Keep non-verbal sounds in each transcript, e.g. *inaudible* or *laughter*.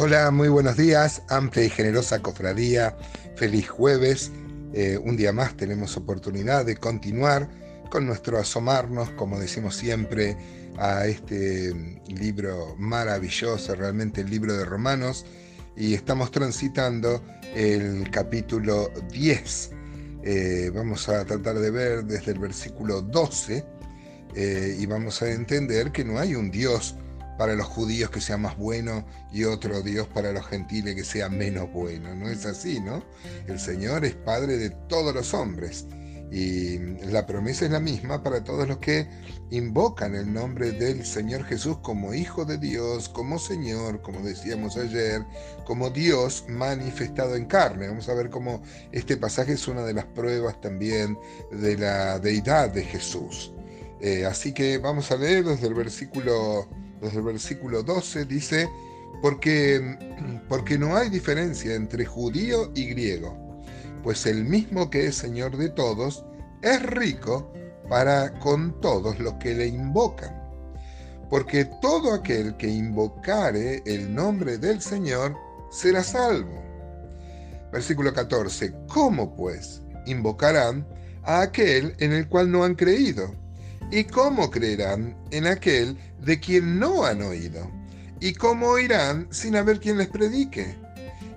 Hola, muy buenos días, amplia y generosa cofradía, feliz jueves. Eh, un día más tenemos oportunidad de continuar con nuestro asomarnos, como decimos siempre, a este libro maravilloso, realmente el libro de Romanos, y estamos transitando el capítulo 10. Eh, vamos a tratar de ver desde el versículo 12 eh, y vamos a entender que no hay un Dios para los judíos que sea más bueno y otro Dios para los gentiles que sea menos bueno. No es así, ¿no? El Señor es Padre de todos los hombres y la promesa es la misma para todos los que invocan el nombre del Señor Jesús como Hijo de Dios, como Señor, como decíamos ayer, como Dios manifestado en carne. Vamos a ver cómo este pasaje es una de las pruebas también de la deidad de Jesús. Eh, así que vamos a leer desde el versículo desde el versículo 12, dice, porque, *clears throat* porque no hay diferencia entre judío y griego, pues el mismo que es Señor de todos es rico para con todos los que le invocan. Porque todo aquel que invocare el nombre del Señor será salvo. Versículo 14. ¿Cómo pues invocarán a aquel en el cual no han creído? ¿Y cómo creerán en aquel de quien no han oído? ¿Y cómo oirán sin haber quien les predique?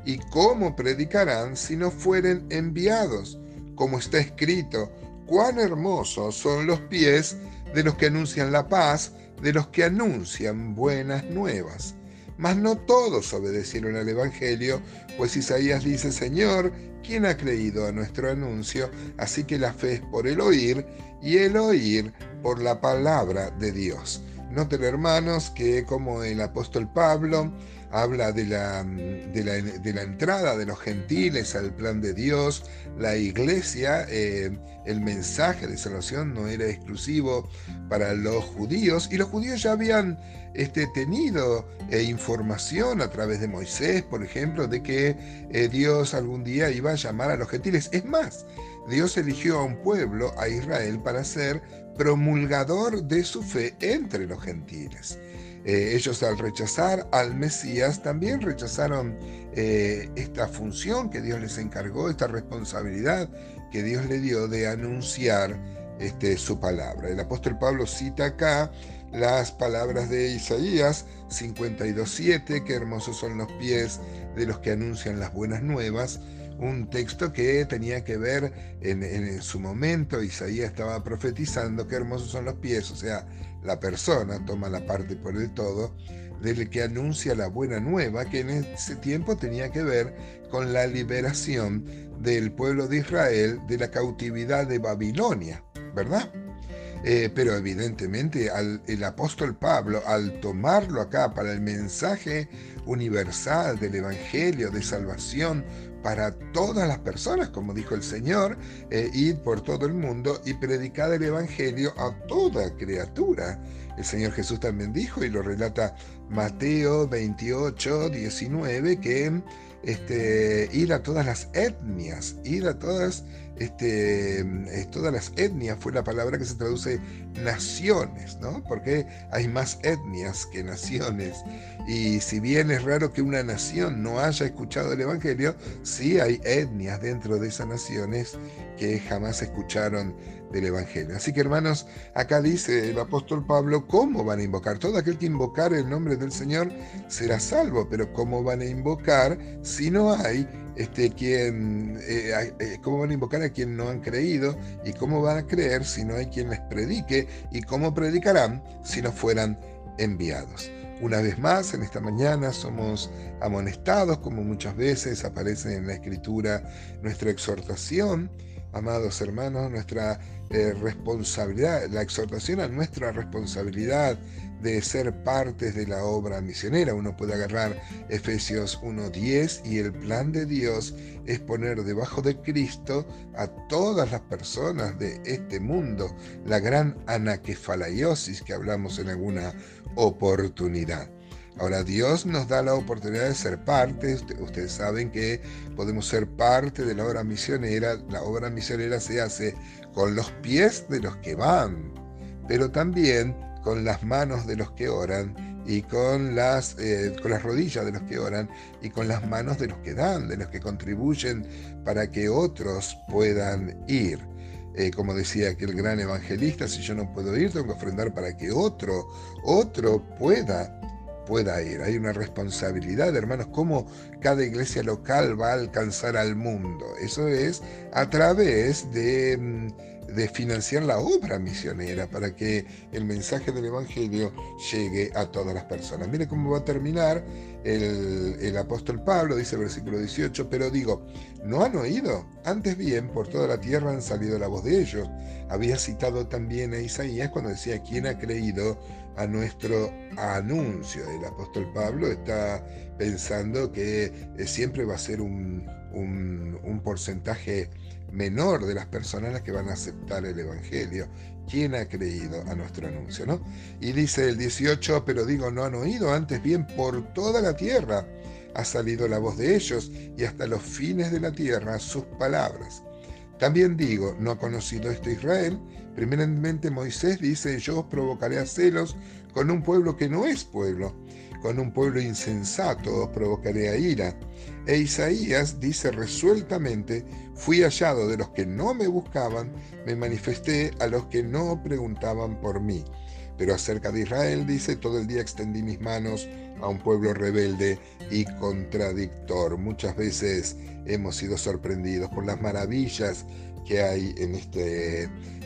¿Y cómo predicarán si no fueren enviados? Como está escrito, cuán hermosos son los pies de los que anuncian la paz, de los que anuncian buenas nuevas. Mas no todos obedecieron al Evangelio, pues Isaías dice, Señor, ¿quién ha creído a nuestro anuncio? Así que la fe es por el oír y el oír por la palabra de Dios. Noten hermanos que como el apóstol Pablo habla de la, de la, entrada de los gentiles al plan de Dios, la iglesia, eh, el mensaje de salvación no era exclusivo para los judíos y los judíos ya habían este, tenido eh, información a través de Moisés, por ejemplo, de que eh, Dios algún día iba a llamar a los gentiles. Es más, Dios eligió a un pueblo, a Israel, para ser promulgador de su fe entre los gentiles. Eh, ellos al rechazar al Mesías también rechazaron eh, esta función que Dios les encargó, esta responsabilidad que Dios le dio de anunciar este, su palabra. El apóstol Pablo cita acá las palabras de Isaías 52.7, que hermosos son los pies de los que anuncian las buenas nuevas, un texto que tenía que ver en, su momento, Isaías estaba profetizando qué hermosos son los pies, o sea, la persona toma la parte por el todo, del que anuncia la buena nueva, que en ese tiempo tenía que ver con la liberación del pueblo de Israel de la cautividad de Babilonia, ¿verdad? Eh, pero evidentemente el apóstol Pablo, al tomarlo acá para el mensaje universal del Evangelio de salvación para todas las personas, como dijo el Señor, eh, ir por todo el mundo y predicar el Evangelio a toda criatura. El Señor Jesús también dijo, y lo relata Mateo 28, 19, que este, ir a todas las etnias, ir a todas, este, todas las etnias fue la palabra que se traduce naciones, ¿no? Porque hay más etnias que naciones. Y si bien es raro que una nación no haya escuchado el Evangelio, sí hay etnias dentro de esas naciones que jamás escucharon del Evangelio. Así que hermanos, acá dice el apóstol Pablo, ¿cómo van a invocar? Todo aquel que invocar el nombre del Señor será salvo, pero ¿cómo van a invocar si no hay este, quien, eh, eh, cómo van a invocar a quien no han creído y cómo van a creer si no hay quien les predique y cómo predicarán si no fueran enviados? Una vez más, en esta mañana somos amonestados, como muchas veces aparece en la Escritura, nuestra exhortación, amados hermanos, nuestra eh, responsabilidad, la exhortación a nuestra responsabilidad de ser partes de la obra misionera. Uno puede agarrar Efesios 1.10 y el plan de Dios es poner debajo de Cristo a todas las personas de este mundo, la gran anaquefalaiosis que hablamos en alguna oportunidad. Ahora Dios nos da la oportunidad de ser parte, ustedes saben que podemos ser parte de la obra misionera, la obra misionera se hace con los pies de los que van, pero también con las manos de los que oran y con las, eh, con las rodillas de los que oran y con las manos de los que dan, de los que contribuyen para que otros puedan ir. Eh, como decía aquel gran evangelista, si yo no puedo ir, tengo que ofrendar para que otro, otro pueda pueda ir. Hay una responsabilidad, hermanos, cómo cada iglesia local va a alcanzar al mundo. Eso es a través de mm, de financiar la obra misionera para que el mensaje del Evangelio llegue a todas las personas. Mire cómo va a terminar el, apóstol Pablo, dice el versículo 18, pero digo, ¿no han oído? Antes bien, por toda la tierra han salido la voz de ellos. Había citado también a Isaías cuando decía, ¿quién ha creído a nuestro anuncio? El apóstol Pablo está pensando que eh, siempre va a ser un porcentaje menor de las personas que van a aceptar el Evangelio. ¿Quién ha creído a nuestro anuncio? ¿no? Y dice el 18, pero digo, no han oído, antes bien por toda la tierra ha salido la voz de ellos y hasta los fines de la tierra sus palabras. También digo, no ha conocido esto Israel. Primeramente Moisés dice, yo os provocaré a celos con un pueblo que no es pueblo con un pueblo insensato os provocaré a ira. E Isaías dice resueltamente, fui hallado de los que no me buscaban, me manifesté a los que no preguntaban por mí. Pero acerca de Israel dice, todo el día extendí mis manos a un pueblo rebelde y contradictor. Muchas veces hemos sido sorprendidos por las maravillas que hay en este,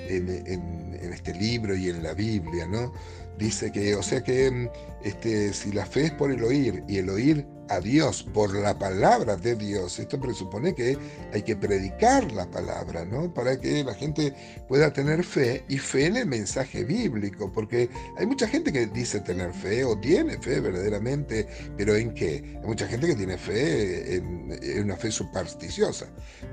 en libro y en la Biblia, ¿no? Dice que, o sea que mm, este, si la fe es por el oír y el oír a Dios por la palabra de Dios, esto presupone que hay que predicar la palabra, ¿no? Para que la gente pueda tener fe y fe en el mensaje bíblico, porque hay mucha gente que dice tener fe o tiene fe verdaderamente, pero ¿en qué? Hay mucha gente que tiene fe en, en una fe supersticiosa.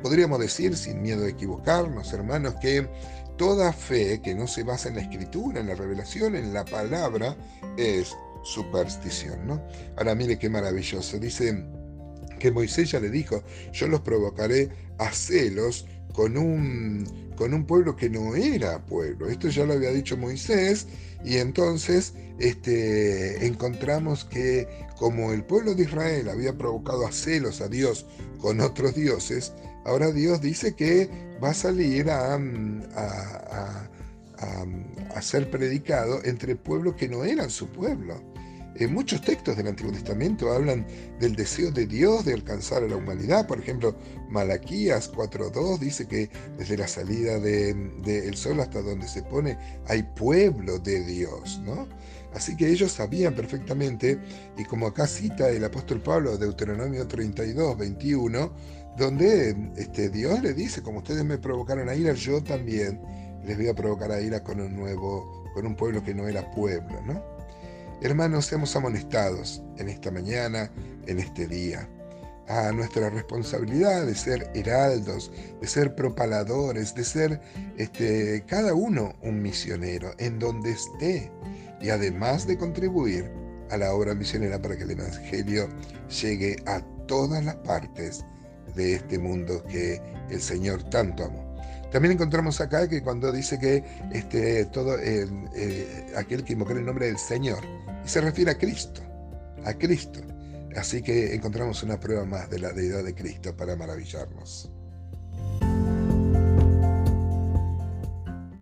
Podríamos decir, sin miedo a equivocarnos, hermanos, que Toda fe que no se basa en la escritura, en la revelación, en la palabra, es superstición, ¿no? Ahora mire qué maravilloso. Dice que Moisés ya le dijo, yo los provocaré a celos con un, con un pueblo que no era pueblo. Esto ya lo había dicho Moisés y entonces este, encontramos que como el pueblo de Israel había provocado a celos a Dios con otros dioses, ahora Dios dice que va a salir a, a, a ser predicado entre pueblos que no eran su pueblo. En muchos textos del Antiguo Testamento hablan del deseo de Dios de alcanzar a la humanidad. Por ejemplo, Malaquías 4.2 dice que desde la salida del sol hasta donde se pone hay pueblo de Dios, ¿no? Así que ellos sabían perfectamente, y como acá cita el apóstol Pablo, Deuteronomio 32, 21, donde este, Dios le dice, como ustedes me provocaron a ira, yo también les voy a provocar a ira con un nuevo, con un pueblo que no era pueblo, ¿no? Hermanos, seamos amonestados en esta mañana, en este día, a nuestra responsabilidad de ser heraldos, de ser propaladores, de ser este, cada uno un misionero en donde esté y además de contribuir a la obra misionera para que el Evangelio llegue a todas las partes de este mundo que el Señor tanto amó. También encontramos acá que cuando dice que este, todo aquel que invoca el nombre del Señor, y se refiere a Cristo, a Cristo. Así que encontramos una prueba más de la deidad de Cristo para maravillarnos.